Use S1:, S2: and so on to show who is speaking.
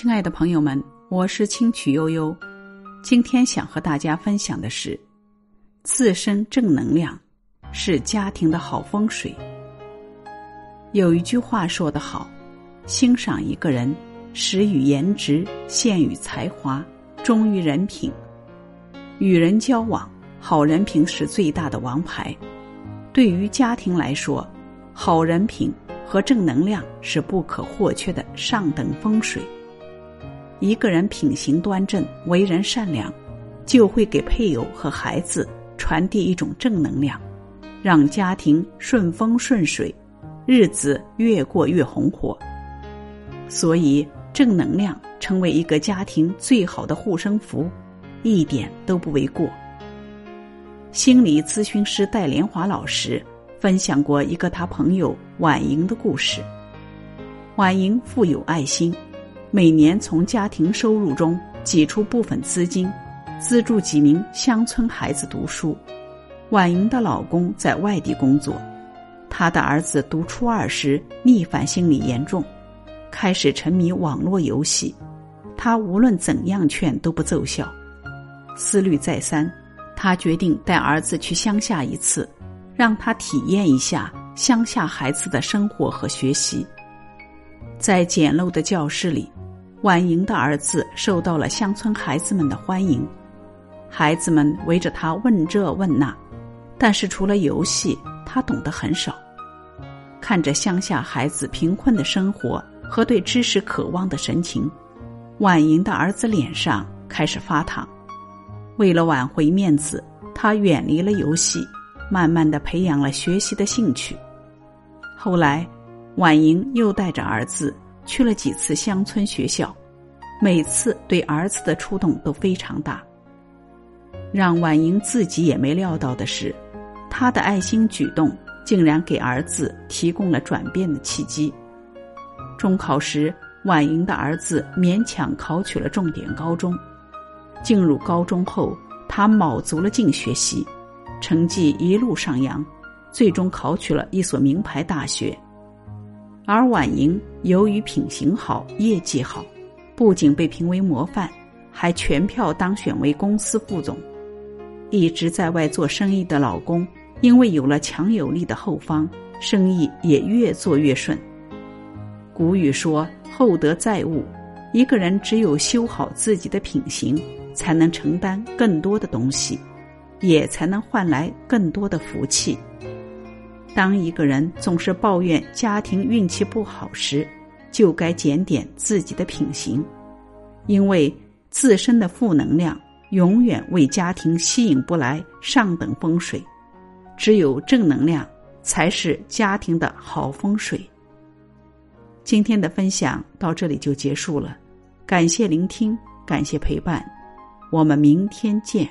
S1: 亲爱的朋友们，我是清曲悠悠，今天想和大家分享的是，自身正能量是家庭的好风水。有一句话说得好：欣赏一个人，始于颜值，陷于才华，忠于人品。与人交往，好人品是最大的王牌。对于家庭来说，好人品和正能量是不可或缺的上等风水。一个人品行端正、为人善良，就会给配偶和孩子传递一种正能量，让家庭顺风顺水，日子越过越红火。所以，正能量成为一个家庭最好的护身符，一点都不为过。心理咨询师戴莲华老师分享过一个他朋友婉莹的故事。婉莹富有爱心。每年从家庭收入中挤出部分资金，资助几名乡村孩子读书。婉莹的老公在外地工作，她的儿子读初二时逆反心理严重，开始沉迷网络游戏。她无论怎样劝都不奏效，思虑再三，她决定带儿子去乡下一次，让他体验一下乡下孩子的生活和学习。在简陋的教室里。婉莹的儿子受到了乡村孩子们的欢迎，孩子们围着他问这问那，但是除了游戏，他懂得很少。看着乡下孩子贫困的生活和对知识渴望的神情，婉莹的儿子脸上开始发烫。为了挽回面子，他远离了游戏，慢慢的培养了学习的兴趣。后来，婉莹又带着儿子。去了几次乡村学校，每次对儿子的触动都非常大。让婉莹自己也没料到的是，她的爱心举动竟然给儿子提供了转变的契机。中考时，婉莹的儿子勉强考取了重点高中。进入高中后，他卯足了劲学习，成绩一路上扬，最终考取了一所名牌大学。而婉莹由于品行好、业绩好，不仅被评为模范，还全票当选为公司副总。一直在外做生意的老公，因为有了强有力的后方，生意也越做越顺。古语说：“厚德载物。”一个人只有修好自己的品行，才能承担更多的东西，也才能换来更多的福气。当一个人总是抱怨家庭运气不好时，就该检点自己的品行，因为自身的负能量永远为家庭吸引不来上等风水，只有正能量才是家庭的好风水。今天的分享到这里就结束了，感谢聆听，感谢陪伴，我们明天见。